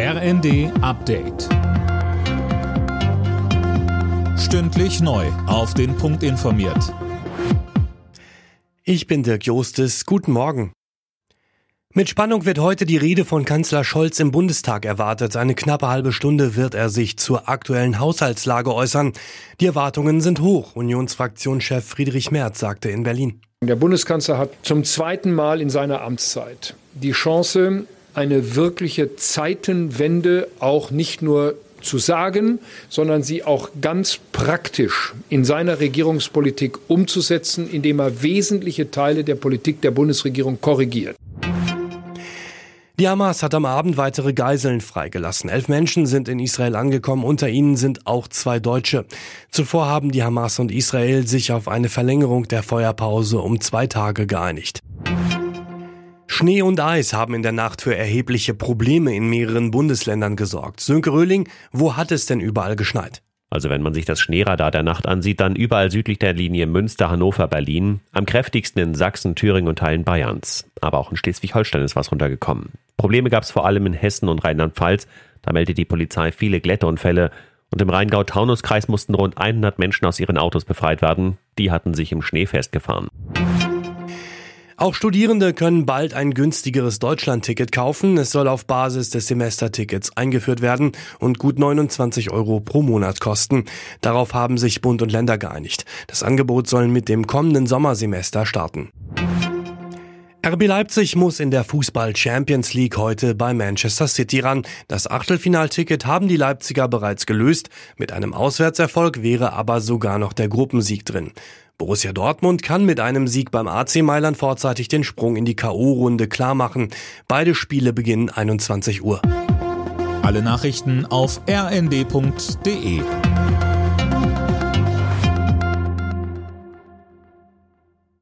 RND Update. Stündlich neu. Auf den Punkt informiert. Ich bin Dirk Jostes. Guten Morgen. Mit Spannung wird heute die Rede von Kanzler Scholz im Bundestag erwartet. Eine knappe halbe Stunde wird er sich zur aktuellen Haushaltslage äußern. Die Erwartungen sind hoch. Unionsfraktionschef Friedrich Merz sagte in Berlin. Der Bundeskanzler hat zum zweiten Mal in seiner Amtszeit die Chance, eine wirkliche Zeitenwende auch nicht nur zu sagen, sondern sie auch ganz praktisch in seiner Regierungspolitik umzusetzen, indem er wesentliche Teile der Politik der Bundesregierung korrigiert. Die Hamas hat am Abend weitere Geiseln freigelassen. Elf Menschen sind in Israel angekommen, unter ihnen sind auch zwei Deutsche. Zuvor haben die Hamas und Israel sich auf eine Verlängerung der Feuerpause um zwei Tage geeinigt. Schnee und Eis haben in der Nacht für erhebliche Probleme in mehreren Bundesländern gesorgt. Sönke Röhling, wo hat es denn überall geschneit? Also wenn man sich das Schneeradar der Nacht ansieht, dann überall südlich der Linie Münster, Hannover, Berlin, am kräftigsten in Sachsen, Thüringen und Teilen Bayerns. Aber auch in Schleswig-Holstein ist was runtergekommen. Probleme gab es vor allem in Hessen und Rheinland-Pfalz. Da meldet die Polizei viele Glätteunfälle. Und im Rheingau-Taunus-Kreis mussten rund 100 Menschen aus ihren Autos befreit werden. Die hatten sich im Schnee festgefahren. Auch Studierende können bald ein günstigeres Deutschlandticket kaufen. Es soll auf Basis des Semestertickets eingeführt werden und gut 29 Euro pro Monat kosten. Darauf haben sich Bund und Länder geeinigt. Das Angebot soll mit dem kommenden Sommersemester starten. RB Leipzig muss in der Fußball Champions League heute bei Manchester City ran. Das Achtelfinalticket haben die Leipziger bereits gelöst. Mit einem Auswärtserfolg wäre aber sogar noch der Gruppensieg drin. Borussia Dortmund kann mit einem Sieg beim AC Mailand vorzeitig den Sprung in die KO-Runde klarmachen. Beide Spiele beginnen 21 Uhr. Alle Nachrichten auf rnd.de